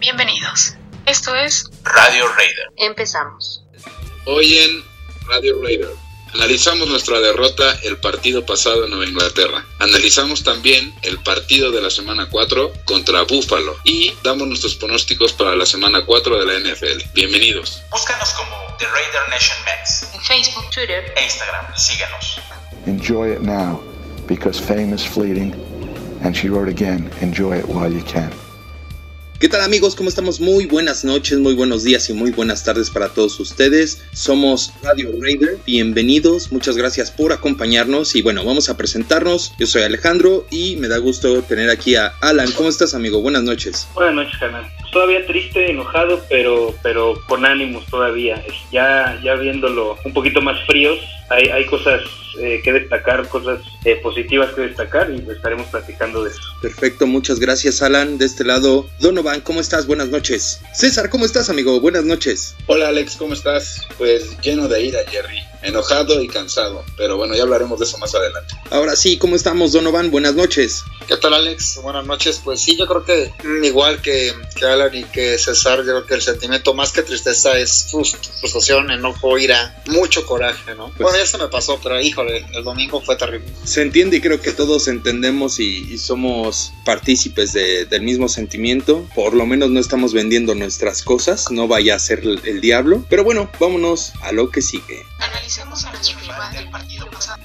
Bienvenidos. Esto es Radio Raider. Empezamos. Hoy en Radio Raider analizamos nuestra derrota el partido pasado en Nueva Inglaterra. Analizamos también el partido de la semana 4 contra Buffalo y damos nuestros pronósticos para la semana 4 de la NFL. Bienvenidos. Búscanos como The Raider Nation Max En Facebook, Twitter. e Instagram. Síguenos. Enjoy it now because fame is fleeting. And she wrote again, enjoy it while you can. ¿Qué tal amigos? ¿Cómo estamos? Muy buenas noches, muy buenos días y muy buenas tardes para todos ustedes. Somos Radio Raider. Bienvenidos, muchas gracias por acompañarnos y bueno, vamos a presentarnos. Yo soy Alejandro y me da gusto tener aquí a Alan. ¿Cómo estás amigo? Buenas noches. Buenas noches, canal. Todavía triste, enojado, pero, pero con ánimos todavía. Ya, ya viéndolo un poquito más fríos, hay, hay cosas eh, que destacar, cosas eh, positivas que destacar y estaremos platicando de eso. Perfecto, muchas gracias Alan. De este lado, Donovan, ¿cómo estás? Buenas noches. César, ¿cómo estás amigo? Buenas noches. Hola Alex, ¿cómo estás? Pues lleno de ira, Jerry. Enojado y cansado. Pero bueno, ya hablaremos de eso más adelante. Ahora sí, ¿cómo estamos Donovan? Buenas noches. ¿Qué tal Alex? Buenas noches. Pues sí, yo creo que mm, igual que, que Alan y que César, yo creo que el sentimiento más que tristeza es frust- frustración, enojo, ira, mucho coraje, ¿no? bueno, ya se me pasó, pero híjole, el domingo fue terrible. Se entiende y creo que todos entendemos y, y somos partícipes de- del mismo sentimiento. Por lo menos no estamos vendiendo nuestras cosas, no vaya a ser el, el diablo. Pero bueno, vámonos a lo que sigue.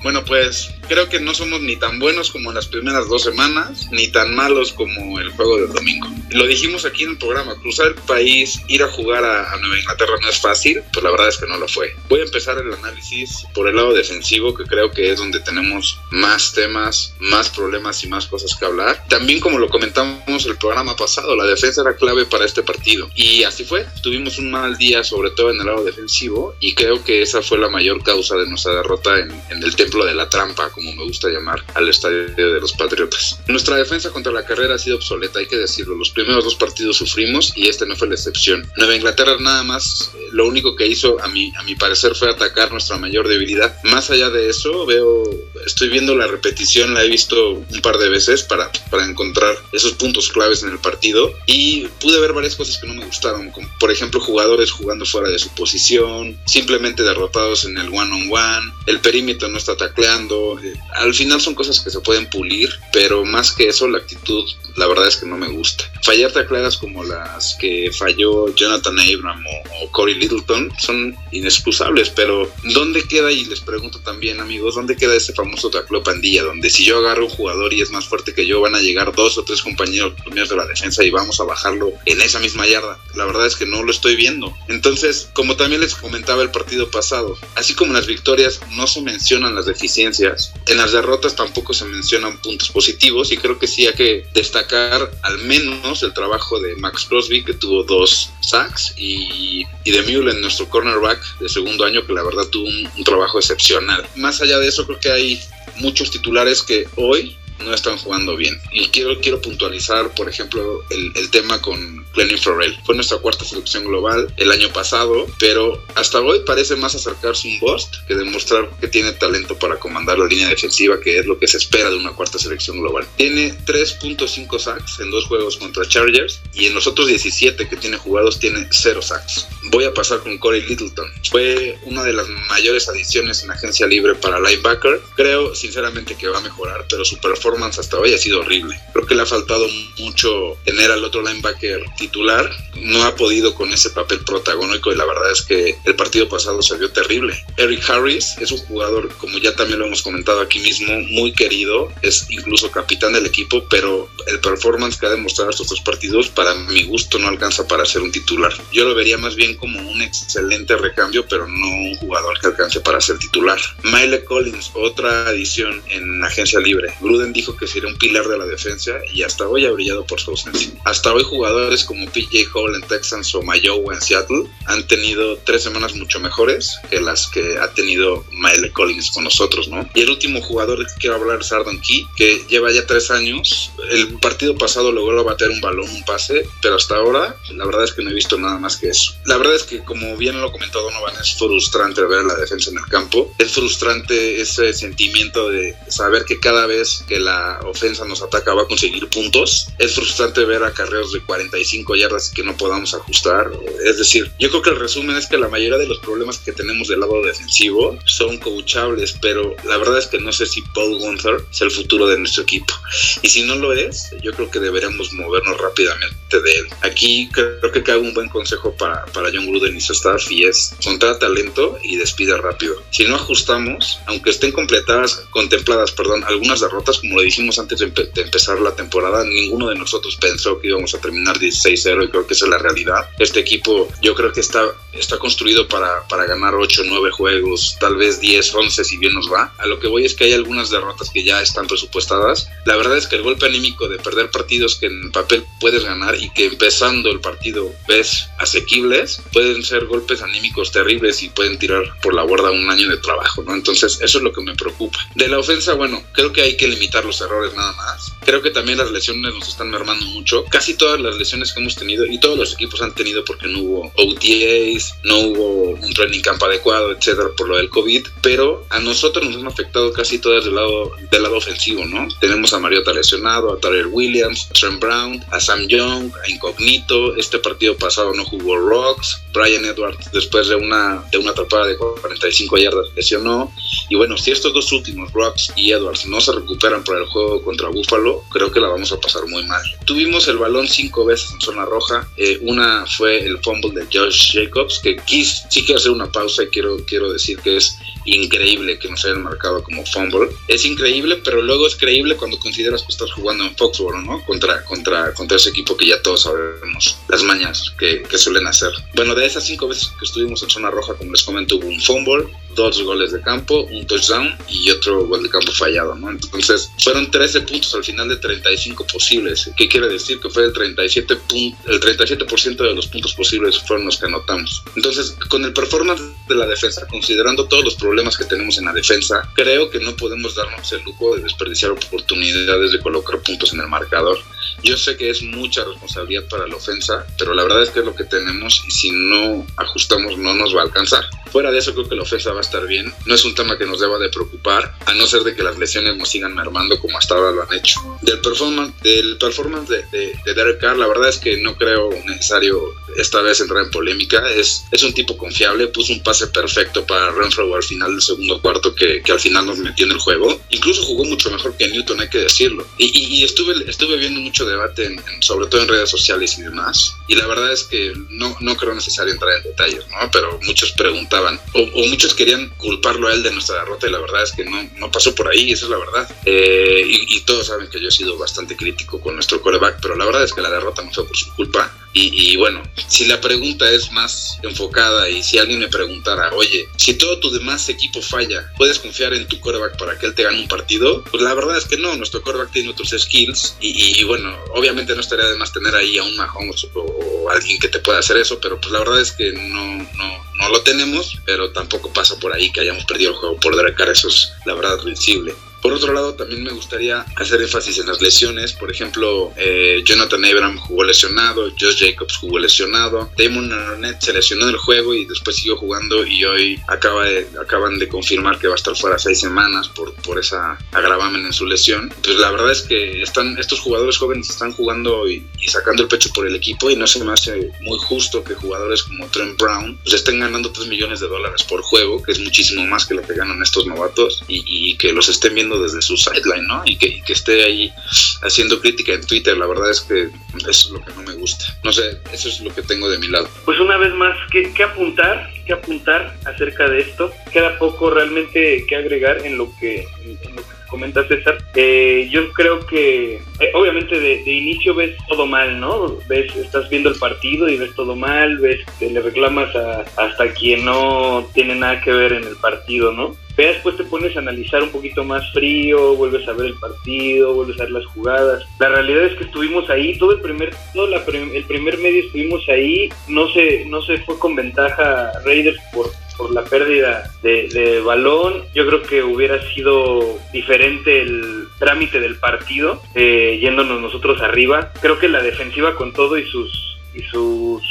Bueno, pues creo que no somos ni tan buenos como las primeras dos semanas, ni tan malos como el juego del domingo. Lo dijimos aquí en el programa, cruzar el país, ir a jugar a, a Nueva Inglaterra no es fácil, pues la verdad es que no lo fue. Voy a empezar el análisis por el lado defensivo, que creo que es donde tenemos más temas, más problemas y más cosas que hablar. También como lo comentamos el programa pasado, la defensa era clave para este partido. Y así fue, tuvimos un mal día, sobre todo en el lado defensivo, y creo que esa fue la mayor causa de nuestra derrota en, en el templo de la trampa, como me gusta llamar, al estadio de los Patriotas. Nuestra defensa contra la carrera ha sido obsoleta, hay que decirlo. Los primeros dos partidos sufrimos y este no fue la excepción. Nueva Inglaterra nada más, eh, lo único que hizo, a mi, a mi parecer, fue atacar nuestra mayor debilidad. Más allá de eso, veo, estoy viendo la repetición, la he visto un par de veces para, para encontrar esos puntos claves en el partido y pude ver varias cosas que no me gustaron, como por ejemplo jugadores jugando fuera de su posición, simplemente derrotados en el one-on-one, el perímetro no está tacleando, al final son cosas que se pueden pulir, pero más que eso la actitud la verdad es que no me gusta. Fallar tacleadas como las que falló Jonathan Abram o, o Corey Littleton son inexcusables, pero ¿dónde queda? Y les pregunto también amigos, ¿dónde queda ese famoso tacleo pandilla? Donde si yo agarro un jugador y es más fuerte que yo, van a llegar dos o tres compañeros míos de la defensa y vamos a bajarlo en esa misma yarda. La verdad es que no lo estoy viendo. Entonces, como también les comentaba el partido pasado, así como en las victorias no se mencionan las deficiencias, en las derrotas tampoco se mencionan puntos positivos y creo que sí hay que destacar al menos el trabajo de Max Crosby que tuvo dos sacks y, y de Mullen, nuestro cornerback de segundo año que la verdad tuvo un, un trabajo excepcional. Más allá de eso creo que hay muchos titulares que hoy no están jugando bien. Y quiero, quiero puntualizar, por ejemplo, el, el tema con Glenn Farrell. Fue nuestra cuarta selección global el año pasado, pero hasta hoy parece más acercarse un bust que demostrar que tiene talento para comandar la línea defensiva, que es lo que se espera de una cuarta selección global. Tiene 3.5 sacks en dos juegos contra Chargers y en los otros 17 que tiene jugados tiene 0 sacks. Voy a pasar con Corey Littleton. Fue una de las mayores adiciones en agencia libre para linebacker. Creo sinceramente que va a mejorar, pero su performance hasta hoy ha sido horrible. Creo que le ha faltado mucho tener al otro linebacker titular. No ha podido con ese papel protagónico y la verdad es que el partido pasado se vio terrible. Eric Harris es un jugador, como ya también lo hemos comentado aquí mismo, muy querido. Es incluso capitán del equipo, pero el performance que ha demostrado estos dos partidos, para mi gusto, no alcanza para ser un titular. Yo lo vería más bien como un excelente recambio, pero no un jugador que alcance para ser titular. Miley Collins, otra adición en agencia libre. Gruden dijo que sería un pilar de la defensa y hasta hoy ha brillado por su ausencia. Hasta hoy jugadores como PJ Hall en Texans o Mayowa en Seattle han tenido tres semanas mucho mejores que las que ha tenido Miley Collins con nosotros, ¿no? Y el último jugador que quiero hablar es Ardon Key, que lleva ya tres años. El partido pasado logró bater un balón, un pase, pero hasta ahora la verdad es que no he visto nada más que eso. La verdad es que como bien lo comentó Donovan, es frustrante ver la defensa en el campo. Es frustrante ese sentimiento de saber que cada vez que la ofensa nos ataca va a conseguir puntos. Es frustrante ver a carreros de 45 yardas que no podamos ajustar. Es decir, yo creo que el resumen es que la mayoría de los problemas que tenemos del lado defensivo son coachables, pero la verdad es que no sé si Paul Gunther es el futuro de nuestro equipo. Y si no lo es, yo creo que deberíamos movernos rápidamente de él. Aquí creo que cabe un buen consejo para, para John Gruden y su staff y es contrata talento y despide rápido. Si no ajustamos, aunque estén completadas, contempladas, perdón, algunas derrotas, como lo dijimos antes de, empe- de empezar la temporada, ninguno de nosotros pensó que íbamos a terminar 16-0 y creo que esa es la realidad. Este equipo yo creo que está, está construido para, para ganar 8, 9 juegos, tal vez 10, 11 si bien nos va. A lo que voy es que hay algunas derrotas que ya están presupuestadas. La verdad es que el golpe anímico de perder partidos que en papel puedes ganar y que empezando el partido ves asequibles, pueden ser golpes anímicos terribles y pueden tirar por la borda un año de trabajo, ¿no? Entonces, eso es lo que me preocupa. De la ofensa, bueno, creo que hay que limitar los errores nada más. Creo que también las lesiones nos están mermando mucho. Casi todas las lesiones que hemos tenido y todos los equipos han tenido porque no hubo OTAs, no hubo un training camp adecuado, etcétera, por lo del COVID, pero a nosotros nos han afectado casi todas del lado, del lado ofensivo, ¿no? Tenemos a Mariota lesionado, a Tyler Williams, Trent Brown, a Sam Young, a Incognito. Este partido pasado no jugó Rocks. Brian Edwards, después de una, de una atrapada de 45 yardas, lesionó. Y bueno, si estos dos últimos, Rocks y Edwards, no se recuperan el juego contra Buffalo, creo que la vamos a pasar muy mal. Tuvimos el balón cinco veces en zona roja. Eh, una fue el fumble de Josh Jacobs, que quis, quiero hacer una pausa y quiero, quiero decir que es increíble que nos hayan marcado como fumble. Es increíble, pero luego es creíble cuando consideras que estás jugando en Foxborough, ¿no? Contra, contra, contra ese equipo que ya todos sabemos las mañas que, que suelen hacer. Bueno, de esas cinco veces que estuvimos en zona roja, como les comento, hubo un fumble, dos goles de campo, un touchdown y otro gol de campo fallado, ¿no? Entonces, fueron 13 puntos al final de 35 posibles. ¿Qué quiere decir? Que fue el 37%, pun- el 37 de los puntos posibles fueron los que anotamos. Entonces, con el performance de la defensa, considerando todos los problemas que tenemos en la defensa, creo que no podemos darnos el lujo de desperdiciar oportunidades de colocar puntos en el marcador. Yo sé que es mucha responsabilidad para la ofensa, pero la verdad es que es lo que tenemos y si no ajustamos no nos va a alcanzar. Fuera de eso creo que la ofensa va a estar bien. No es un tema que nos deba de preocupar, a no ser de que las lesiones nos sigan mermando como hasta ahora lo han hecho. Del performance, del performance de, de, de Derek Carr, la verdad es que no creo necesario esta vez entrar en polémica. Es, es un tipo confiable, puso un pase perfecto para Renfro al final del segundo cuarto que, que al final nos metió en el juego. Incluso jugó mucho mejor que Newton, hay que decirlo. Y, y, y estuve, estuve viendo mucho debate, en, en, sobre todo en redes sociales y demás. Y la verdad es que no, no creo necesario entrar en detalles, ¿no? Pero muchos preguntaban, o, o, muchos querían culparlo a él de nuestra derrota, y la verdad es que no, no pasó por ahí, esa es la verdad. Eh, y, y, todos saben que yo he sido bastante crítico con nuestro coreback, pero la verdad es que la derrota no fue por su culpa. Y, bueno, si la pregunta es más enfocada y si alguien me preguntara, oye, si todo tu demás equipo falla, ¿puedes confiar en tu quarterback para que él te gane un partido? Pues la verdad es que no, nuestro quarterback tiene otros skills y, bueno, obviamente no estaría de más tener ahí a un Mahomes o, alguien que te pueda hacer eso, pero pues la verdad es que no, no, no lo tenemos, pero tampoco pasa por ahí que hayamos perdido el juego por Derek Carr, eso es la verdad sensible. Por otro lado, también me gustaría hacer énfasis en las lesiones. Por ejemplo, eh, Jonathan Abram jugó lesionado, Josh Jacobs jugó lesionado, Damon Arnett se lesionó en el juego y después siguió jugando y hoy acaba de, acaban de confirmar que va a estar fuera seis semanas por, por esa agravamen en su lesión. Pues la verdad es que están, estos jugadores jóvenes están jugando y, sacando el pecho por el equipo y no se me hace muy justo que jugadores como Trent Brown pues estén ganando 3 millones de dólares por juego, que es muchísimo más que lo que ganan estos novatos y que los estén viendo desde su sideline, ¿no? Y que, y que, esté ahí haciendo crítica en Twitter, la verdad es que eso es lo que no me gusta. No sé, eso es lo que tengo de mi lado. Pues una vez más, ¿qué, qué apuntar? ¿Qué apuntar acerca de esto? Queda poco realmente que agregar en lo que, en, en lo que comenta César. Eh, yo creo que, eh, obviamente, de, inicio ves todo mal, ¿no? Ves, estás viendo el partido y ves todo mal, ves, te le reclamas a, hasta quien no tiene nada que ver en el partido, ¿no? Pero después te pones a analizar un poquito más frío, vuelves a ver el partido, vuelves a ver las jugadas. La realidad es que estuvimos ahí, todo el primer, todo la, el primer medio estuvimos ahí, no se, no se fue con ventaja Raiders por, por la pérdida de, de, balón. Yo creo que hubiera sido diferente el trámite del partido, eh, yéndonos nosotros arriba. Creo que la defensiva con todo y sus y sus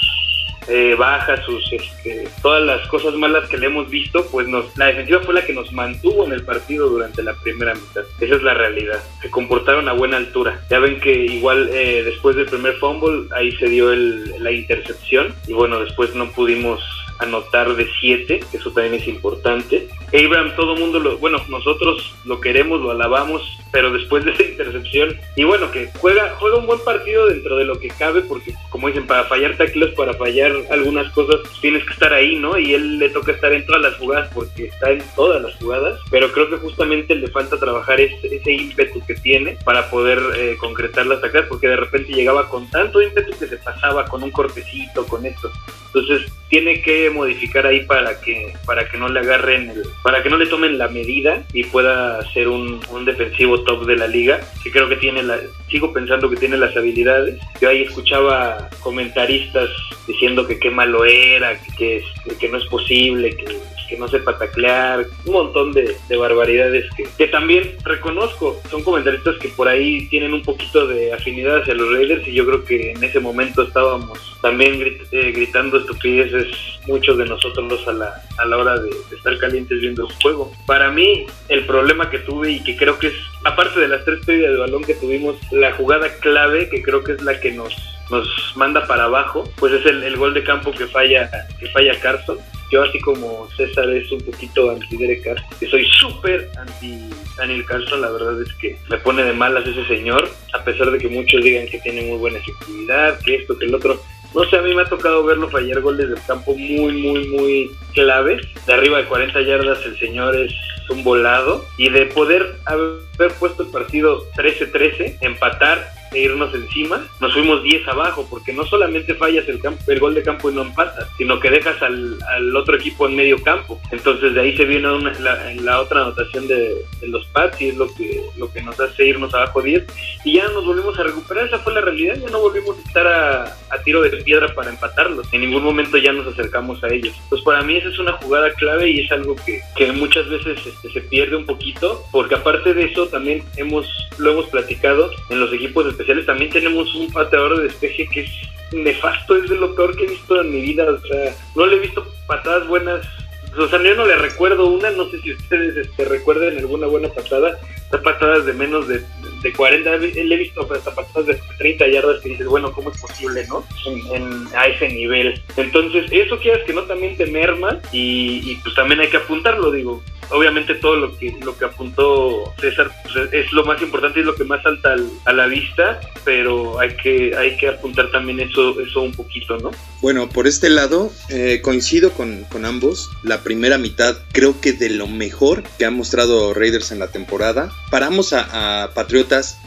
eh, bajas, sus este, todas las cosas malas que le hemos visto, pues nos, la defensiva fue la que nos mantuvo en el partido durante la primera mitad. Esa es la realidad. Se comportaron a buena altura. Ya ven que igual eh, después del primer fumble ahí se dio el, la intercepción y bueno, después no pudimos anotar de 7, que eso también es importante. Abraham, todo mundo lo, bueno, nosotros lo queremos, lo alabamos, pero después de esa intercepción, y bueno, que juega, juega un buen partido dentro de lo que cabe, porque como dicen, para fallar tackles, para fallar algunas cosas, tienes que estar ahí, ¿no? Y él le toca estar en todas las jugadas, porque está en todas las jugadas, pero creo que justamente le falta trabajar ese, ese ímpetu que tiene para poder eh, concretar las tackles, porque de repente llegaba con tanto ímpetu que se pasaba con un cortecito, con esto. Entonces tiene que modificar ahí para que para que no le agarren el, para que no le tomen la medida y pueda ser un, un, defensivo top de la liga que creo que tiene la sigo pensando que tiene las habilidades. Yo ahí escuchaba comentaristas diciendo que qué malo era que, que, que no es posible que no sepa taclear, un montón de, de barbaridades que, también reconozco. Son comentaristas que por ahí tienen un poquito de afinidad hacia los Raiders y yo creo que en ese momento estábamos también eh, gritando estupideces muchos de nosotros a la, a la hora de, de, estar calientes viendo el juego. Para mí, el problema que tuve y que creo que es, aparte de las tres pérdidas de balón que tuvimos, la jugada clave que creo que es la que nos nos manda para abajo, pues es el, el gol de campo que falla que falla Carson yo así como César es un poquito anti Derek Carr, que soy súper anti Daniel Carlson, la verdad es que me pone de malas ese señor, a pesar de que muchos digan que tiene muy buena efectividad, que esto, que el otro. No sé, a mí me ha tocado verlo fallar goles del campo muy, muy, muy claves. De arriba de 40 yardas el señor es un volado. Y de poder haber puesto el partido 13-13, empatar e irnos encima, nos fuimos 10 abajo, porque no solamente fallas el, campo, el gol de campo y no empatas, sino que dejas al, al otro equipo en medio campo. Entonces de ahí se viene una, la, la, otra anotación de, de, los Pats y es lo que, lo que nos hace irnos abajo 10. Y ya nos volvimos a recuperar, esa fue la realidad, ya no volvimos a estar a, a tiro de piedra para empatarlos. En ningún momento ya nos acercamos a ellos. Pues para mí esa es una jugada clave y es algo que, que muchas veces este, se pierde un poquito, porque aparte de eso también hemos, lo hemos platicado en los equipos especiales también tenemos un pateador de despeje que es nefasto, es de lo peor que he visto en mi vida, o sea, no le he visto patadas buenas, o sea, yo no le recuerdo una, no sé si ustedes este, recuerden alguna buena patada, patadas de menos de, de 40, le he visto patadas de 30 yardas que dices, bueno, ¿cómo es posible, no? En, en, a ese nivel. Entonces, eso quieras que no también te merma y, y pues también hay que apuntarlo, digo, obviamente todo lo que lo que apuntó César pues, es lo más importante es lo que más salta al, a la vista pero hay que hay que apuntar también eso eso un poquito no bueno por este lado eh, coincido con, con, ambos la primera mitad creo que de lo mejor que ha mostrado Raiders en la temporada paramos a, a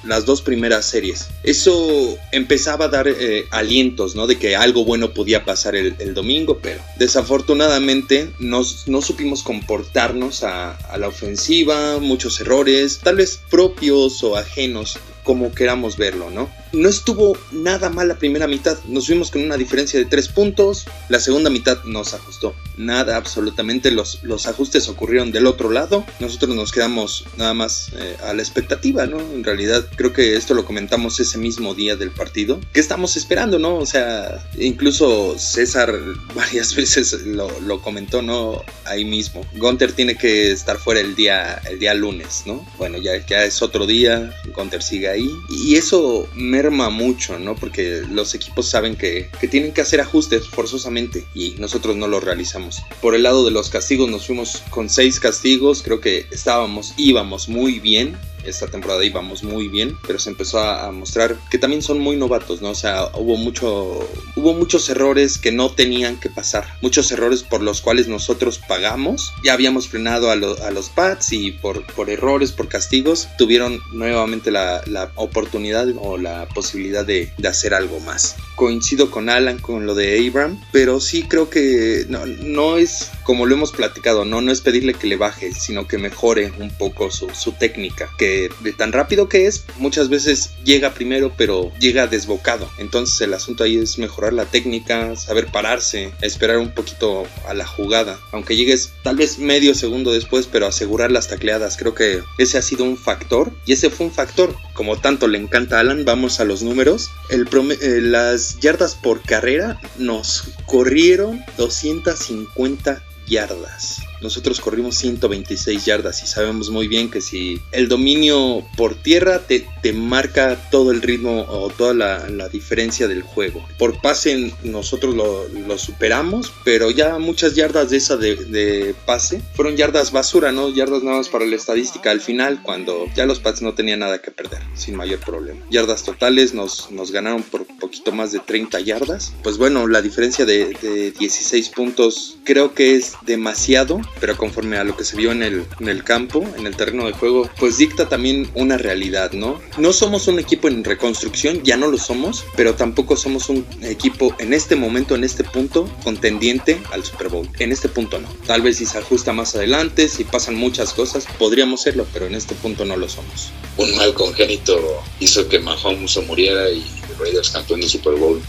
Las dos primeras series eso empezaba a dar eh, alientos no de que algo bueno podía pasar el, el domingo pero desafortunadamente nos, no supimos comportarnos a, a, la ofensiva, muchos errores, tal vez propios o ajenos, como queramos verlo, ¿no? No estuvo nada mal la primera mitad, nos fuimos con una diferencia de tres puntos, la segunda mitad nos ajustó, nada absolutamente, los, los ajustes ocurrieron del otro lado, nosotros nos quedamos nada más eh, a la expectativa, ¿no? En realidad creo que esto lo comentamos ese mismo día del partido, ¿qué estamos esperando, no? O sea, incluso César varias veces lo, lo comentó, ¿no? Ahí mismo, Gunter tiene que estar fuera el día, el día lunes, ¿no? Bueno, ya, ya es otro día, Gunter sigue ahí, y eso merma mucho, ¿no? Porque los equipos saben que, que, tienen que hacer ajustes forzosamente y nosotros no lo realizamos. Por el lado de los castigos nos fuimos con seis castigos, creo que estábamos, íbamos muy bien, esta temporada íbamos muy bien, pero se empezó a, mostrar que también son muy novatos, ¿no? O sea, hubo mucho hubo muchos errores que no tenían que pasar, muchos errores por los cuales nosotros pagamos. Ya habíamos frenado a, lo, a los Pats y por, por, errores, por castigos, tuvieron nuevamente la, la oportunidad o la posibilidad de, de, hacer algo más. Coincido con Alan con lo de Abram, pero sí creo que no, no es como lo hemos platicado, no, no es pedirle que le baje, sino que mejore un poco su, su técnica, que de tan rápido que es, muchas veces llega primero, pero llega desbocado. Entonces el asunto ahí es mejorar la técnica, saber pararse, esperar un poquito a la jugada. Aunque llegues tal vez medio segundo después, pero asegurar las tacleadas. Creo que ese ha sido un factor y ese fue un factor. Como tanto le encanta a Alan, vamos a los números. El eh, las yardas por carrera nos corrieron 250 yardas. Nosotros corrimos 126 yardas y sabemos muy bien que si el dominio por tierra te, marca todo el ritmo o toda la, diferencia del juego. Por pase nosotros lo, superamos, pero ya muchas yardas de esa de, pase fueron yardas basura, ¿no? Yardas nada más para la estadística al final, cuando ya los Pats no tenían nada que perder, sin mayor problema. Yardas totales nos, ganaron por poquito más de 30 yardas. Pues bueno, la diferencia de 16 puntos creo que es demasiado pero conforme a lo que se vio en el, en el campo, en el terreno de juego, pues dicta también una realidad, ¿no? No somos un equipo en reconstrucción, ya no lo somos, pero tampoco somos un equipo en este momento, en este punto, contendiente al Super Bowl. En este punto no. Tal vez si se ajusta más adelante, si pasan muchas cosas, podríamos serlo, pero en este punto no lo somos. Un mal congénito hizo que Mahomes se muriera y Raiders campeón del Super Bowl.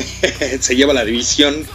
se lleva la división.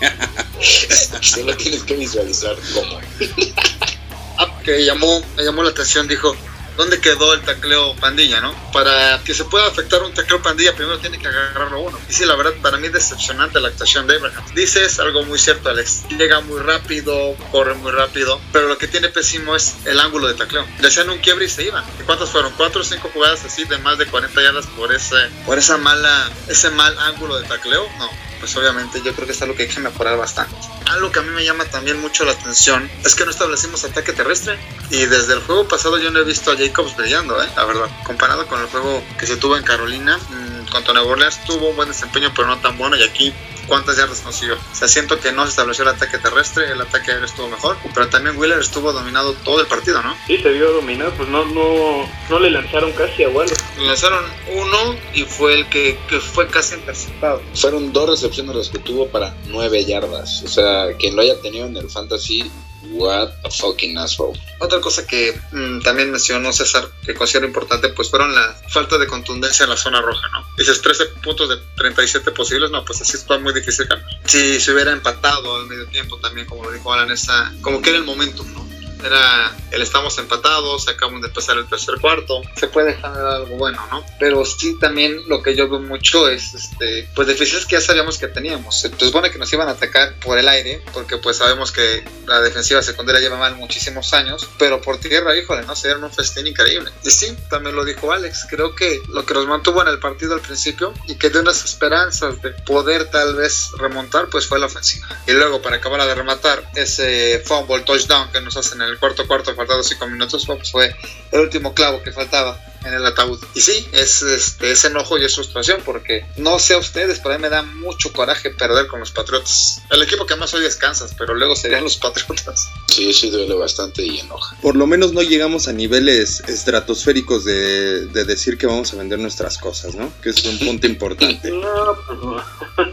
Solo tienes que visualizar cómo. ah, que llamó, me llamó la atención, dijo, ¿dónde quedó el tacleo pandilla, no? Para que se pueda afectar un tacleo pandilla, primero tiene que agarrarlo uno. Y sí, la verdad, para mí es decepcionante la actuación de Abraham. Dices algo muy cierto, Alex. Llega muy rápido, corre muy rápido, pero lo que tiene pésimo es el ángulo de tacleo. Le hacían un quiebre y se iban. ¿Y cuántas fueron? ¿Cuatro o cinco jugadas así de más de 40 yardas por ese, por esa mala, ese mal ángulo de tacleo? No pues obviamente yo creo que es algo que hay que mejorar bastante. Algo que a mí me llama también mucho la atención es que no establecimos ataque terrestre y desde el juego pasado yo no he visto a Jacobs brillando, ¿eh? la verdad. Comparado con el juego que se tuvo en Carolina, mmm, contra Nueva Orleans tuvo un buen desempeño pero no tan bueno y aquí cuántas yardas consiguió. O sea, siento que no se estableció el ataque terrestre, el ataque aéreo estuvo mejor, pero también Wheeler estuvo dominado todo el partido, ¿no? Sí, se vio dominado, pues no, no, no le lanzaron casi a Waller. Le lanzaron uno y fue el que, que fue casi interceptado. Fueron dos recepciones las que tuvo para nueve yardas. O sea, quien lo haya tenido en el fantasy What a fucking asshole. Otra cosa que mmm, también mencionó César, que considero importante, pues fueron la falta de contundencia en la zona roja, ¿no? Dices 13 puntos de 37 posibles, no, pues así está muy difícil ganar. Si se hubiera empatado al medio tiempo también, como lo dijo Alan, esa, como que era el momento, ¿no? Era el estamos empatados, acabamos de empezar el tercer cuarto, se puede generar algo bueno, ¿no? Pero sí también lo que yo veo mucho es, este, pues deficiencias que ya sabíamos que teníamos. Se supone que nos iban a atacar por el aire, porque pues sabemos que la defensiva secundaria lleva mal muchísimos años, pero por tierra, híjole, no, se dieron un festín increíble. Y sí, también lo dijo Alex, creo que lo que nos mantuvo en el partido al principio y que dio unas esperanzas de poder tal vez remontar, pues fue la ofensiva. Y luego para acabar de rematar ese fumble touchdown que nos hacen en el cuarto cuarto, faltando cinco minutos, pues fue el último clavo que faltaba en el ataúd. Y sí, es, este, es enojo y es frustración porque no sé a ustedes, pero a mí me da mucho coraje perder con los Patriotas. El equipo que más hoy es Kansas, pero luego serían los Patriotas. Sí, sí duele bastante y enoja. Por lo menos no llegamos a niveles estratosféricos de, de decir que vamos a vender nuestras cosas, ¿no? Que es un punto importante. no, pues no.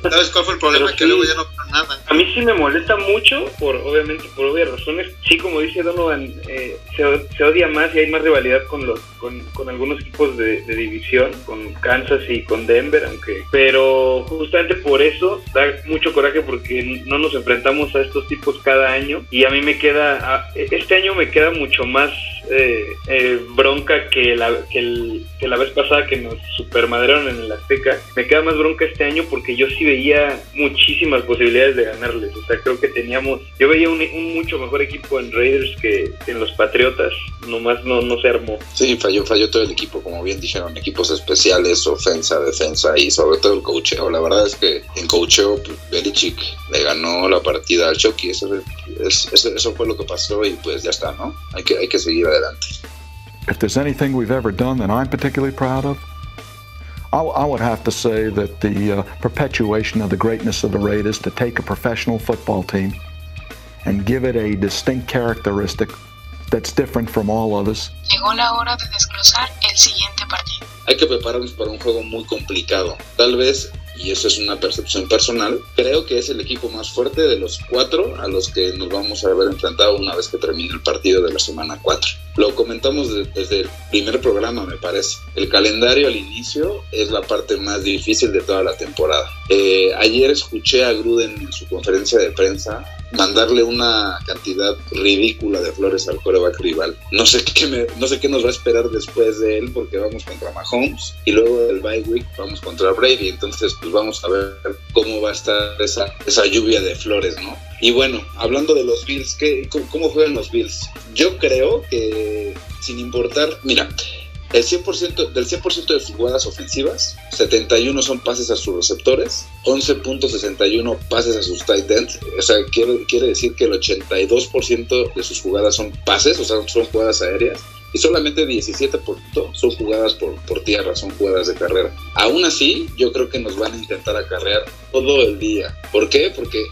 ¿Sabes cuál fue el problema? Pero que sí. luego ya no fue nada. A mí sí me molesta mucho, por obviamente por obvias razones. Sí, como dice Donovan, eh, se, se, odia más y hay más rivalidad con los con, con algunos equipos de, división, con Kansas y con Denver, aunque. Pero justamente por eso da mucho coraje porque no nos enfrentamos a estos tipos cada año y a mí me queda, este año me queda mucho más eh, eh, bronca que la, que, el, que la vez pasada que nos supermadrearon en el Azteca. Me queda más bronca este año porque yo sí veía muchísimas posibilidades de ganarles. O sea, creo que teníamos. Yo veía un, un mucho mejor equipo en Raiders que, en los Patriotas. Nomás no, no se armó. Sí, falló, falló todo el equipo, como bien dijeron, equipos especiales, ofensa, defensa y sobre todo el coacheo. La verdad es que en coacheo, pues, Belichick le ganó la partida al Chucky. Eso, es, eso fue lo que pasó y pues ya está, ¿no? Hay que, hay que seguir adelante. If there's anything we've ever done that I'm particularly proud of, I, I would have to say that the uh, perpetuation of the greatness of the Raiders is to take a professional football team and give it a distinct characteristic that's different from all others. Llegó la hora de desglosar el siguiente partido. Hay que prepararnos para un juego muy complicado. Tal vez y eso es una percepción personal, creo que es el equipo más fuerte de los cuatro a los que nos vamos a ver enfrentado una vez que termine el partido de la semana 4. Lo comentamos de, desde el primer programa, me parece. El calendario al inicio es la parte más difícil de toda la temporada. Eh, ayer escuché a Gruden en su conferencia de prensa mandarle una cantidad ridícula de flores al coreback rival. No sé qué me, no sé qué nos va a esperar después de él porque vamos contra Mahomes y luego del bye week vamos contra Brady, entonces pues vamos a ver cómo va a estar esa, esa lluvia de flores, ¿no? Y bueno, hablando de los Bills, ¿qué, cómo, cómo juegan los Bills? Yo creo que sin importar, mira, el 100% del 100% de sus jugadas ofensivas, 71 son pases a sus receptores, 11.61 pases a sus tight ends. O sea, quiere, quiere decir que el 82% de sus jugadas son pases, o sea, son jugadas aéreas y solamente 17% son jugadas por, por tierra, son jugadas de carrera. Aún así, yo creo que nos van a intentar acarrear todo el día. ¿Por qué? Porque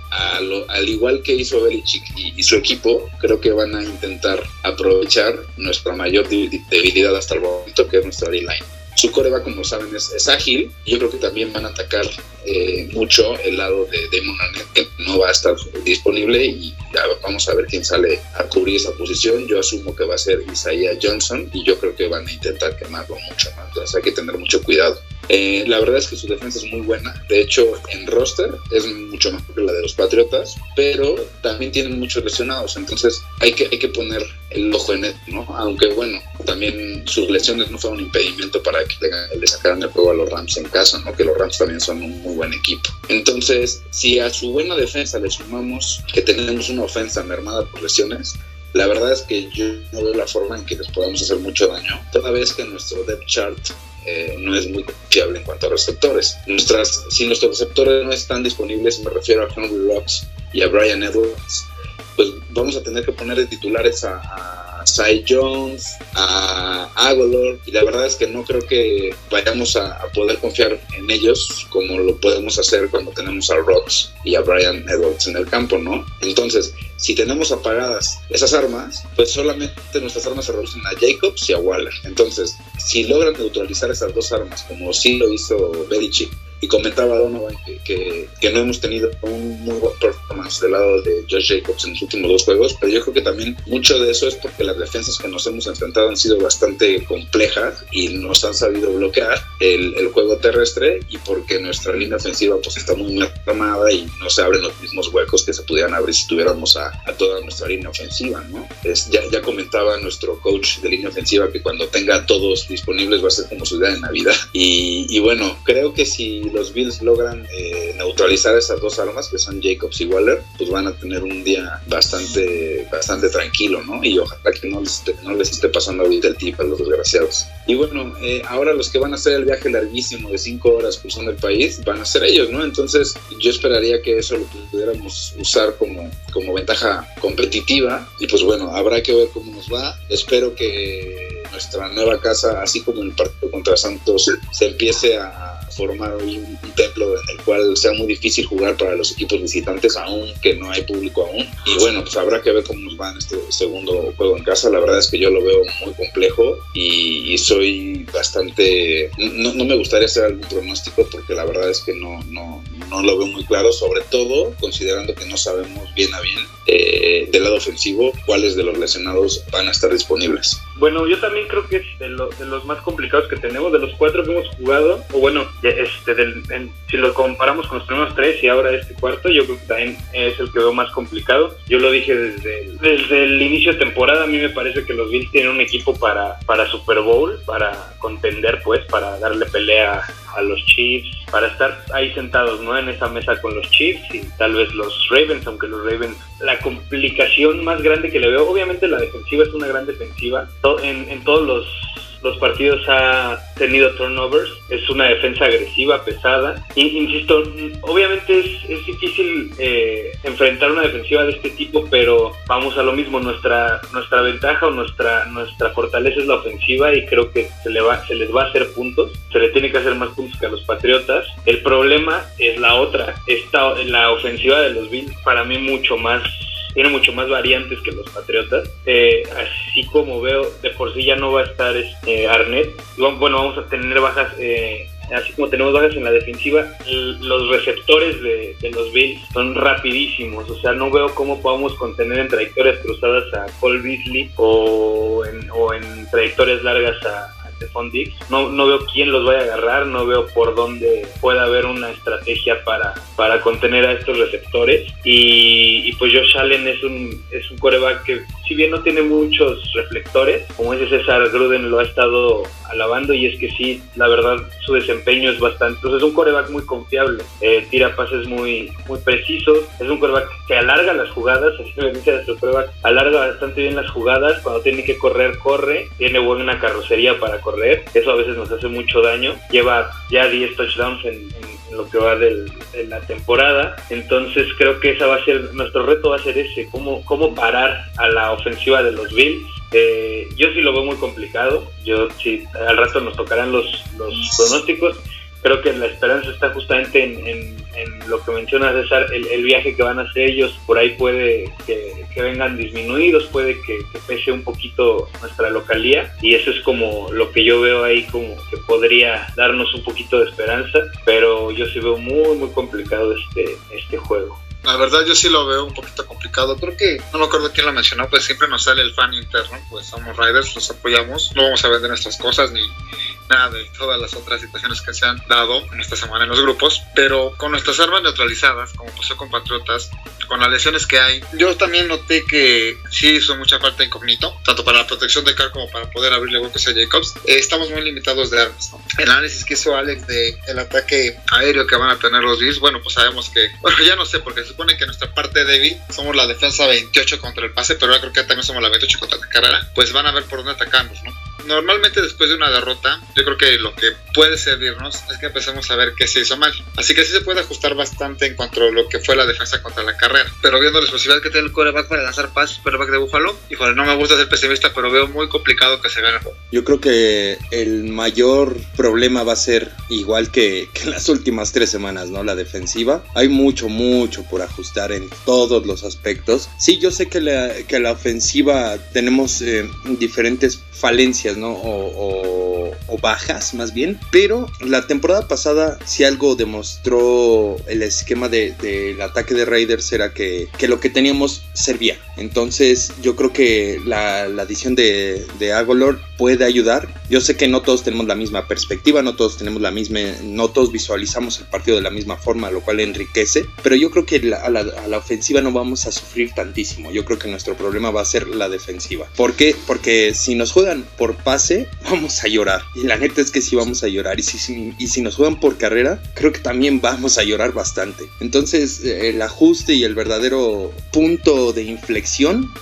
lo- al igual que hizo Belichick y, y su equipo, creo que van a intentar aprovechar nuestra mayor debi- debilidad hasta el momento, que es nuestra D-line. Su coreba, como saben, es, ágil. Yo creo que también van a atacar eh, mucho el lado de Damon Arnett, que no va a estar disponible y ya vamos a ver quién sale a cubrir esa posición. Yo asumo que va a ser Isaiah Johnson y yo creo que van a intentar quemarlo mucho más. Entonces hay que tener mucho cuidado. Eh, la verdad es que su defensa es muy buena. De hecho, en roster es mucho mejor que la de los Patriotas, pero también tienen muchos lesionados. Entonces hay que, hay que poner el ojo en él, ¿no? Aunque bueno, también sus lesiones no fueron un impedimento para que le, le sacaran el juego a los Rams en casa, ¿no? Que los Rams también son un muy buen equipo. Entonces, si a su buena defensa le sumamos que tenemos una ofensa mermada por lesiones, la verdad es que yo no veo la forma en que les podamos hacer mucho daño, toda vez que nuestro depth chart eh, no es muy confiable en cuanto a receptores. Nuestras, si nuestros receptores no están disponibles, me refiero a Henry Rocks y a Brian Edwards, pues vamos a tener que poner de titulares a, a Cy Jones, a Aguilar, y la verdad es que no creo que vayamos a, a poder confiar en ellos como lo podemos hacer cuando tenemos a Rocks y a Brian Edwards en el campo, ¿no? Entonces, si tenemos apagadas esas armas, pues solamente nuestras armas se reducen a Jacobs y a Waller. Entonces, si logran neutralizar esas dos armas, como sí lo hizo Belichick, y comentaba Donovan que, que, que, no hemos tenido un muy buen performance del lado de Josh Jacobs en los últimos dos juegos, pero yo creo que también mucho de eso es porque las defensas que nos hemos enfrentado han sido bastante complejas y nos han sabido bloquear el, el juego terrestre y porque nuestra línea ofensiva pues está muy armada y no se abren los mismos huecos que se pudieran abrir si tuviéramos a, a toda nuestra línea ofensiva, ¿no? Es, ya, ya comentaba nuestro coach de línea ofensiva que cuando tenga a todos disponibles va a ser como su día de Navidad y, y bueno, creo que si los Bills logran eh, neutralizar esas dos armas que son Jacobs y Waller, pues van a tener un día bastante, bastante tranquilo, ¿no? Y ojalá que no les esté, no les esté pasando ahorita el tip a los desgraciados. Y bueno, eh, ahora los que van a hacer el viaje larguísimo de cinco horas cruzando el país van a ser ellos, ¿no? Entonces yo esperaría que eso lo pudiéramos usar como, como ventaja competitiva y pues bueno, habrá que ver cómo nos va. Espero que nuestra nueva casa, así como el partido contra Santos, se empiece a formar un, un, templo en el cual sea muy difícil jugar para los equipos visitantes, aún que no hay público aún. Y bueno, pues habrá que ver cómo nos va en este segundo juego en casa. La verdad es que yo lo veo muy complejo y, y soy bastante... No, no, me gustaría hacer algún pronóstico porque la verdad es que no, no, no lo veo muy claro, sobre todo considerando que no sabemos bien a bien eh, del lado ofensivo cuáles de los lesionados van a estar disponibles. Bueno, yo también creo que es de, lo, de los más complicados que tenemos, de los cuatro que hemos jugado, o bueno, este, del, en, si lo comparamos con los primeros tres y ahora este cuarto, yo creo que también es el que veo más complicado. Yo lo dije desde, desde el inicio de temporada, a mí me parece que los Bills tienen un equipo para, para Super Bowl, para contender, pues, para darle pelea a los Chiefs, para estar ahí sentados, ¿no? En esa mesa con los Chiefs y tal vez los Ravens, aunque los Ravens, la complicación más grande que le veo, obviamente la defensiva es una gran defensiva, en, en todos los los partidos ha tenido turnovers, es una defensa agresiva, pesada. Insisto, obviamente es, es difícil eh, enfrentar una defensiva de este tipo, pero vamos a lo mismo, nuestra, nuestra ventaja o nuestra, nuestra fortaleza es la ofensiva y creo que se, le va, se les va a hacer puntos, se le tiene que hacer más puntos que a los Patriotas. El problema es la otra, esta, la ofensiva de los Bills para mí mucho más tiene mucho más variantes que los Patriotas. Eh, así como veo, de por sí ya no va a estar este, Arnett. Bueno, vamos a tener bajas, eh, así como tenemos bajas en la defensiva, los receptores de, los Bills son rapidísimos. O sea, no veo cómo podamos contener en trayectorias cruzadas a Cole Beasley o en trayectorias largas a, Stephon Diggs. No, no veo quién los vaya a agarrar, no veo por dónde pueda haber una estrategia para, para contener a estos receptores. Y, pues Josh Allen es un, es un coreback que si bien no tiene muchos reflectores, como ese César Gruden lo ha estado alabando y es que sí, la verdad su desempeño es bastante, pues es un coreback muy confiable, eh, tira pases muy, muy precisos, es un coreback que alarga las jugadas, así me dice nuestro coreback, alarga bastante bien las jugadas, cuando tiene que correr, corre, tiene buena carrocería para correr, eso a veces nos hace mucho daño, lleva ya 10 touchdowns en, en lo que va de la temporada. Entonces creo que esa va a ser, nuestro reto va a ser ese, cómo, cómo parar a la ofensiva de los Bills. Eh, yo sí lo veo muy complicado. Yo sí, al rato nos tocarán los, los pronósticos creo que la esperanza está justamente en, lo que menciona César, el, viaje que van a hacer ellos, por ahí puede que, vengan disminuidos, puede que, pese un poquito nuestra localía y eso es como lo que yo veo ahí como que podría darnos un poquito de esperanza, pero yo sí veo muy muy complicado este, este juego. La verdad yo sí lo veo un poquito complicado. Creo que, no me acuerdo quién lo mencionó, pues siempre nos sale el fan interno, pues somos riders, los apoyamos, no vamos a vender nuestras cosas ni nada de todas las otras situaciones que se han dado en esta semana en los grupos, pero con nuestras armas neutralizadas, como pasó con Patriotas, con las lesiones que hay, yo también noté que sí hizo mucha falta incógnito, tanto para la protección de Carr como para poder abrirle huecos a Jacobs. Eh, estamos muy limitados de armas. El análisis que hizo Alex de el ataque aéreo que van a tener los Bills, bueno, pues sabemos que, bueno, ya no sé, porque supone que nuestra parte débil somos la defensa 28 contra el pase, pero ahora creo que también somos la 28 contra la carrera, pues van a ver por dónde atacarnos, ¿no? normalmente después de una derrota, yo creo que lo que puede servirnos es que empecemos a ver qué se hizo mal. Así que sí se puede ajustar bastante en cuanto a lo que fue la defensa contra la carrera. Pero viendo la posibilidad que tiene el quarterback para lanzar pases, quarterback de Búfalo, híjole, no me gusta ser pesimista, pero veo muy complicado que se gane. Yo creo que el mayor problema va a ser igual que, en las últimas tres semanas, ¿no? La defensiva. Hay mucho, mucho por ajustar en todos los aspectos. Sí, yo sé que la, que la ofensiva tenemos eh, diferentes falencias, ¿no? O, bajas, más bien. Pero la temporada pasada, si algo demostró el esquema del de, ataque de Raiders, era que, que, lo que teníamos servía. Entonces, yo creo que la, adición de, de Agolor puede ayudar. Yo sé que no todos tenemos la misma perspectiva, no todos tenemos la misma, no todos visualizamos el partido de la misma forma, lo cual enriquece. Pero yo creo que a, la, a, la, ofensiva no vamos a sufrir tantísimo. Yo creo que nuestro problema va a ser la defensiva. ¿Por qué? Porque si nos juegan por pase, vamos a llorar. Y la neta es que sí vamos a llorar. Y si, y si nos juegan por carrera, creo que también vamos a llorar bastante. Entonces, eh, el ajuste y el verdadero punto de inflexión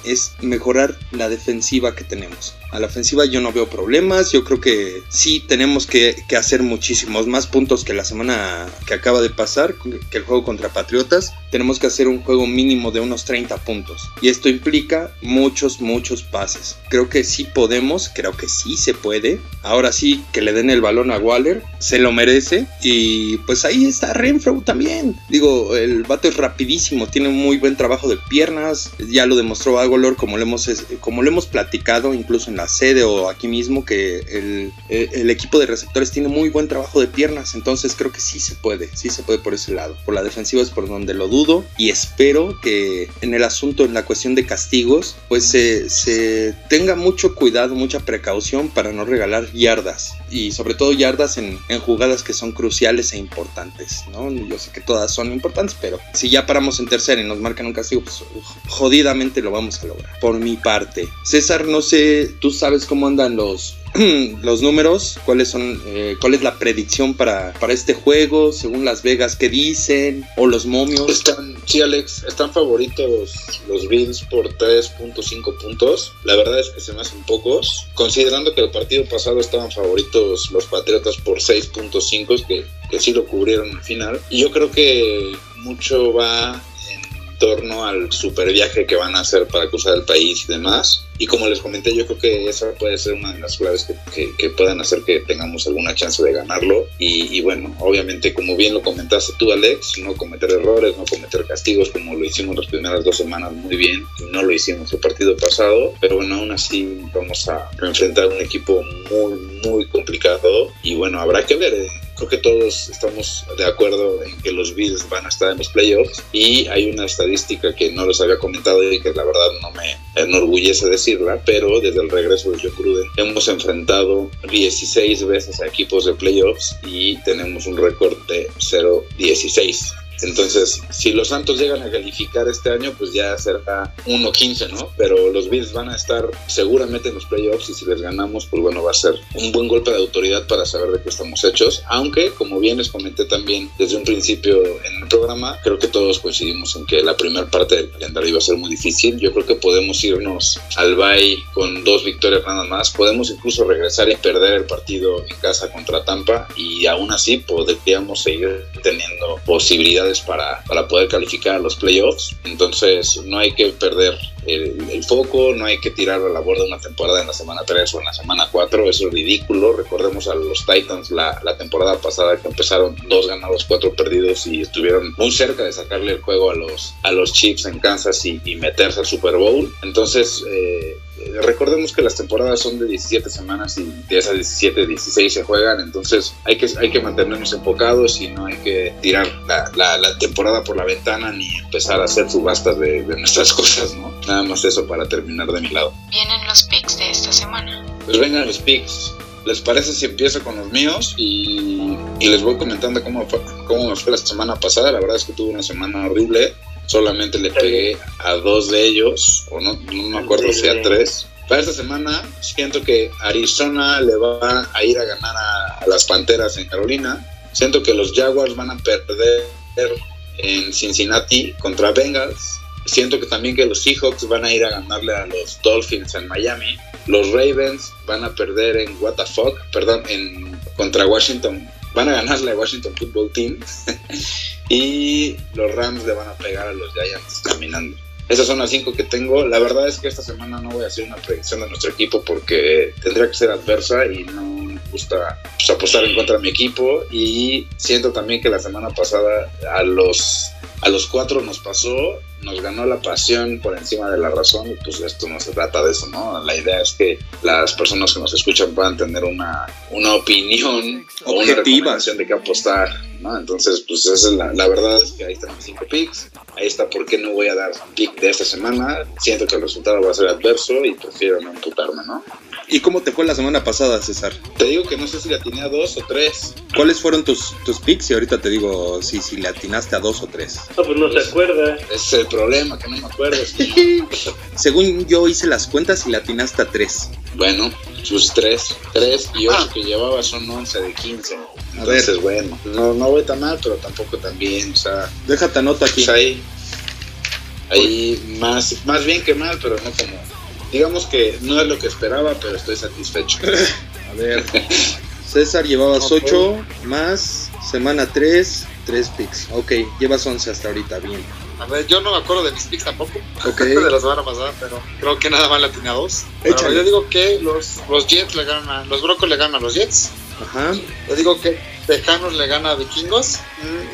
es mejorar la defensiva que tenemos. A la ofensiva yo no veo problemas. Yo creo que sí tenemos que, hacer muchísimos más puntos que la semana que acaba de pasar, que el juego contra Patriotas. Tenemos que hacer un juego mínimo de unos 30 puntos. Y esto implica muchos, muchos pases. Creo que sí podemos, creo que sí se puede. Ahora sí que le den el balón a Waller, se lo merece. Y pues ahí está Renfro también. Digo, el vato es rapidísimo, tiene un muy buen trabajo de piernas. Ya lo demostró Agolor como lo hemos, como lo hemos platicado incluso en la sede o aquí mismo que el, el, equipo de receptores tiene muy buen trabajo de piernas, entonces creo que sí se puede, sí se puede por ese lado. Por la defensiva es por donde lo dudo y espero que en el asunto, en la cuestión de castigos, pues se, se tenga mucho cuidado, mucha precaución para no regalar yardas y sobre todo yardas en, en jugadas que son cruciales e importantes, ¿no? Yo sé que todas son importantes, pero si ya paramos en tercera y nos marcan un castigo, pues jodidamente lo vamos a lograr. Por mi parte, César, no sé, tú sabes cómo andan los, los números, cuáles son, eh, cuál es la predicción para, para este juego, según Las Vegas, qué dicen, o los momios. Están, sí, Alex, están favoritos los Bills por 3.5 puntos. La verdad es que se me hacen pocos, considerando que el partido pasado estaban favoritos los Patriotas por 6.5, que, que sí lo cubrieron al final. Y yo creo que mucho va torno al super viaje que van a hacer para cruzar el país y demás. Y como les comenté, yo creo que esa puede ser una de las claves que, que, puedan hacer que tengamos alguna chance de ganarlo. Y, bueno, obviamente, como bien lo comentaste tú, Alex, no cometer errores, no cometer castigos, como lo hicimos las primeras dos semanas muy bien. No lo hicimos el partido pasado, pero bueno, aún así vamos a enfrentar un equipo muy, muy complicado. Y bueno, habrá que ver. Eh, creo que todos estamos de acuerdo en que los Bills van a estar en los playoffs y hay una estadística que no les había comentado y que la verdad no me, enorgullece pero desde el regreso de Joe Gruden hemos enfrentado 16 veces a equipos de playoffs y tenemos un récord de 0-16. Entonces, si los Santos llegan a calificar este año, pues ya será 1-15, ¿no? Pero los Bills van a estar seguramente en los playoffs y si les ganamos, pues bueno, va a ser un buen golpe de autoridad para saber de qué estamos hechos. Aunque, como bien les comenté también desde un principio en el programa, creo que todos coincidimos en que la primera parte del calendario iba a ser muy difícil. Yo creo que podemos irnos al bye con dos victorias nada más. Podemos incluso regresar y perder el partido en casa contra Tampa y aún así podríamos seguir teniendo posibilidades para, para poder calificar a los playoffs. Entonces no hay que perder el, el, foco, no hay que tirar a la borda una temporada en la semana 3 o en la semana 4, eso es ridículo. Recordemos a los Titans la, la temporada pasada que empezaron dos ganados, cuatro perdidos y estuvieron muy cerca de sacarle el juego a los, a los Chiefs en Kansas y, y meterse al Super Bowl. Entonces, eh, recordemos que las temporadas son de 17 semanas y de esas 17, 16 se juegan, entonces hay que, hay que mantenernos enfocados y no hay que tirar la, la, la temporada por la ventana ni empezar a hacer subastas de, de, nuestras cosas, ¿no? Nada más eso para terminar de mi lado. Vienen los picks de esta semana. Pues vengan los picks. ¿Les parece si empiezo con los míos? Y, y les voy comentando cómo, cómo nos fue la semana pasada. La verdad es que tuve una semana horrible solamente le pegué a dos de ellos, o no, no me acuerdo si a tres. Para esta semana siento que Arizona le va a ir a ganar a, a, las Panteras en Carolina. Siento que los Jaguars van a perder en Cincinnati contra Bengals. Siento que también que los Seahawks van a ir a ganarle a los Dolphins en Miami. Los Ravens van a perder en what the fuck, perdón, en contra Washington. Van a ganarle a Washington Football Team. y los Rams le van a pegar a los Giants caminando. Esas son las cinco que tengo. La verdad es que esta semana no voy a hacer una predicción de nuestro equipo porque tendría que ser adversa y no me gusta pues, apostar en contra de mi equipo. Y siento también que la semana pasada a los, a los cuatro nos pasó, nos ganó la pasión por encima de la razón y pues esto no se trata de eso, ¿no? La idea es que las personas que nos escuchan puedan tener una, una opinión o una recomendación de qué apostar, ¿no? Entonces, pues esa es la, la verdad es que ahí están mis cinco picks. Ahí está por qué no voy a dar un pick de esta semana. Siento que el resultado va a ser adverso y prefiero no imputarme, ¿no? ¿Y cómo te fue la semana pasada, César? Te digo que no sé si le atiné a dos o tres. ¿Cuáles fueron tus, tus picks? Y ahorita te digo si, si le atinaste a dos o tres. No, pues no se acuerda. Ese es el problema, que no me acuerdo. Según yo hice las cuentas y le atinaste a tres. Bueno, sus tres, tres y ocho ah. que llevaba son once de quince. Entonces, a ver. bueno, no, no voy tan mal, pero tampoco tan bien, o sea... Déjate nota aquí. Pues ahí, ahí más, más bien que mal, pero no como... Digamos que no es lo que esperaba, pero estoy satisfecho. a ver, César llevabas okay. 8 más semana 3, 3 picks. Ok, llevas 11 hasta ahorita, bien. A ver, yo no me acuerdo de mis picks tampoco. Okay. de la semana pasada, pero creo que nada más le atiné a dos. Pero yo digo que los, los Jets le ganan a, los Broncos le ganan a los Jets. Ajá. Yo digo que Tejanos le gana a Vikingos,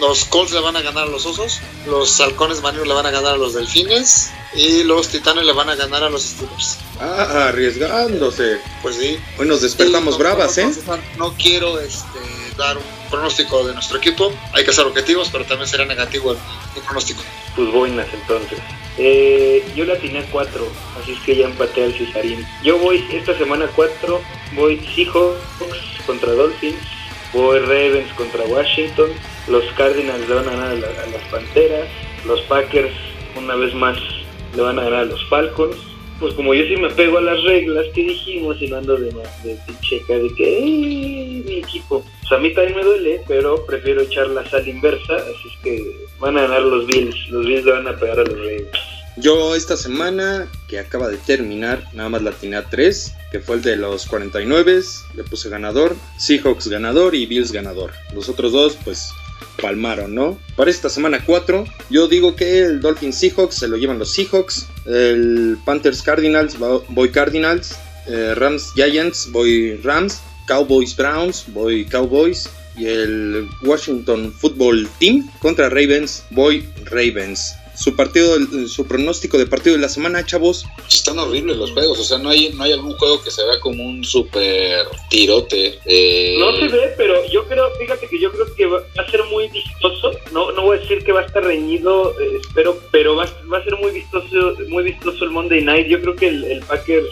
los Colts le van a ganar a los Osos, los Halcones Marinos le van a ganar a los Delfines y los Titanes le van a ganar a los Steelers. Ah, arriesgándose. Pues sí. Hoy nos despertamos no, bravas, no, ¿eh? No, quiero este, dar un pronóstico de nuestro equipo. Hay que ser objetivos, pero también será negativo el, el pronóstico. Pues buenas entonces. Eh, yo le atiné 4, así es que ya empaté al Cesarín. Yo voy esta semana 4, voy Seahawks contra Dolphins, voy Ravens contra Washington, los Cardinals le van a ganar a, la, las Panteras, los Packers una vez más le van a ganar a los Falcons. Pues como yo sí me pego a las reglas que dijimos y no ando de, de checa de que ¡eh, mi equipo. Pues a mí también me duele, pero prefiero echar la sal inversa, así es que van a ganar los Bills, los Bills le van a pegar a los Ravens. Yo esta semana que acaba de terminar, nada más la atiné a 3, que fue el de los 49, le puse ganador, Seahawks ganador y Bills ganador. Los otros dos, pues palmaron, ¿no? Para esta semana 4, yo digo que el Dolphins Seahawks se lo llevan los Seahawks, el Panthers Cardinals, voy Cardinals, eh, Rams Giants, voy Rams, Cowboys Browns, voy Cowboys, y el Washington Football Team contra Ravens, voy Ravens. Su partido, su pronóstico de partido de la semana, chavos. Están horribles los juegos, o sea, no hay, no hay algún juego que se vea como un super tirote. Eh. No se ve, pero yo creo, fíjate que yo creo que va a ser muy vistoso. No, no voy a decir que va a estar reñido, eh, espero, pero va, va, a ser muy vistoso, muy vistoso el Monday Night. Yo creo que el, el Packers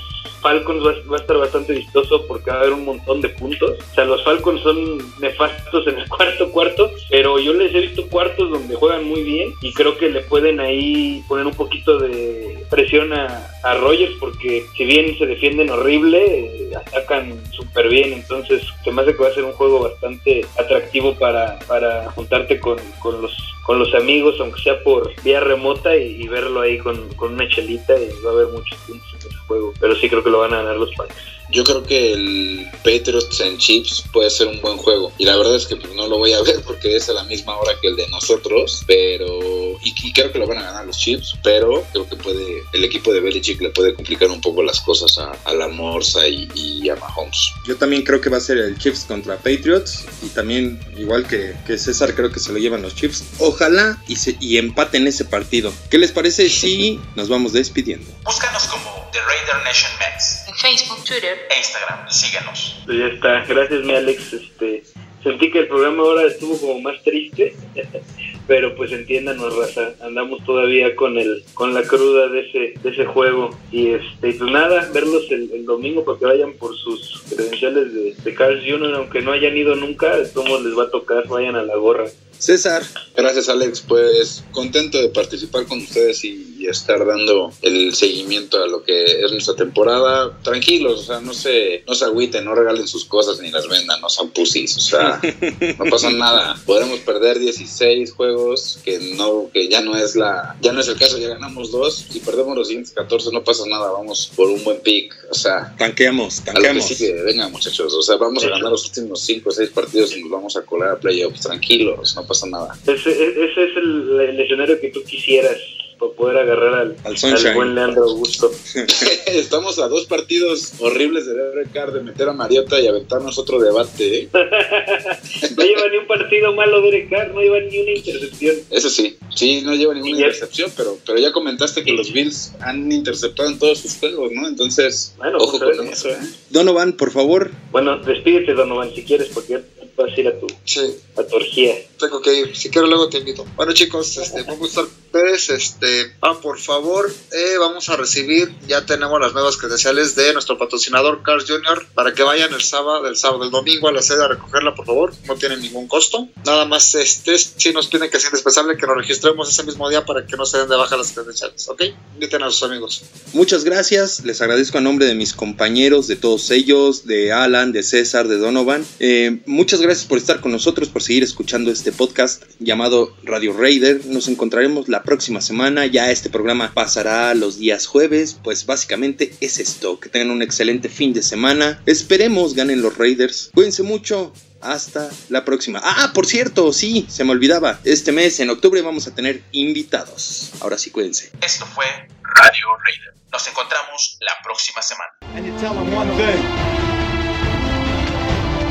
Falcons va, a estar bastante vistoso porque va a haber un montón de puntos. O sea, los Falcons son nefastos en el cuarto cuarto, pero yo les he visto cuartos donde juegan muy bien y creo que le pueden ahí poner un poquito de presión a, a Rogers porque si bien se defienden horrible, eh, atacan súper bien. Entonces, se me hace que va a ser un juego bastante atractivo para, para juntarte con, con los con los amigos, aunque sea por vía remota, y, verlo ahí con, con, una chelita, y va a haber muchos puntos en el juego. Pero sí creo que lo van a ganar los Packers. Yo creo que el Patriots en Chips puede ser un buen juego. Y la verdad es que pues, no lo voy a ver porque es a la misma hora que el de nosotros. Pero. Y, creo que lo van a ganar los Chips. Pero creo que puede. El equipo de Belichick le puede complicar un poco las cosas a, la Morsa y, a Mahomes. Yo también creo que va a ser el Chips contra Patriots. Y también, igual que, que César, creo que se lo llevan los Chips. Ojalá y, se, y empaten ese partido. ¿Qué les parece si nos vamos despidiendo? Búscanos como The Raider Nation Max. En Facebook, Twitter e Instagram. Síguenos. Pues ya está. Gracias, mi Alex. Este, sentí que el programa ahora estuvo como más triste. pero pues entiéndanos raza andamos todavía con el con la cruda de ese de ese juego y este pues nada verlos el, domingo para que vayan por sus credenciales de, de Carl Jr. aunque no hayan ido nunca cómo les va a tocar vayan a la gorra César. Gracias Alex, pues contento de participar con ustedes y, estar dando el seguimiento a lo que es nuestra temporada. Tranquilos, o sea, no se, no se agüiten, no regalen sus cosas ni las vendan, no sean pussies, o sea, no pasa nada. Podremos perder 16 juegos, que no, que ya no es la, ya no es el caso, ya ganamos dos, si perdemos los siguientes 14 no pasa nada, vamos por un buen pick, o sea. Tanqueamos, tanqueamos. venga muchachos, o sea, vamos a ganar los últimos 5 o 6 partidos y nos vamos a colar a playoffs, tranquilos, no pasa nada. Ese, ese es el, el, escenario que tú quisieras para poder agarrar al, al, buen Leandro Augusto. Estamos a dos partidos horribles de Derek Carr de meter a Mariota y aventarnos otro debate. ¿eh? no lleva ni un partido malo Derek Carr, no lleva ni una intercepción. Eso sí, sí, no lleva ninguna intercepción, pero, pero ya comentaste que los Bills han interceptado en todos sus juegos, ¿no? Entonces, bueno, ojo pues, con eso. ¿eh? Donovan, por favor. Bueno, despídete, Donovan, si quieres, porque vas a ir a tu, sí. a tu orgía. Tengo que ir, si quiero luego te invito. Bueno chicos, este, vamos a estar ustedes, este, ah, por favor, eh, vamos a recibir, ya tenemos las nuevas credenciales de nuestro patrocinador Cars Junior para que vayan el sábado, el sábado, el domingo a la sede a recogerla, por favor, no tiene ningún costo. Nada más, este, si nos piden que es indispensable que nos registremos ese mismo día para que no se den de baja las credenciales, ¿ok? Inviten a sus amigos. Muchas gracias, les agradezco a nombre de mis compañeros, de todos ellos, de Alan, de César, de Donovan. Eh, muchas gracias por estar con nosotros, por seguir escuchando este podcast llamado Radio Raider. Nos encontraremos la próxima semana. Ya este programa pasará los días jueves. Pues básicamente es esto. Que tengan un excelente fin de semana. Esperemos ganen los Raiders. Cuídense mucho. Hasta la próxima. Ah, por cierto, sí, se me olvidaba. Este mes, en octubre, vamos a tener invitados. Ahora sí, cuídense. Esto fue Radio Raider. Nos encontramos la próxima semana.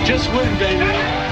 Just win, baby.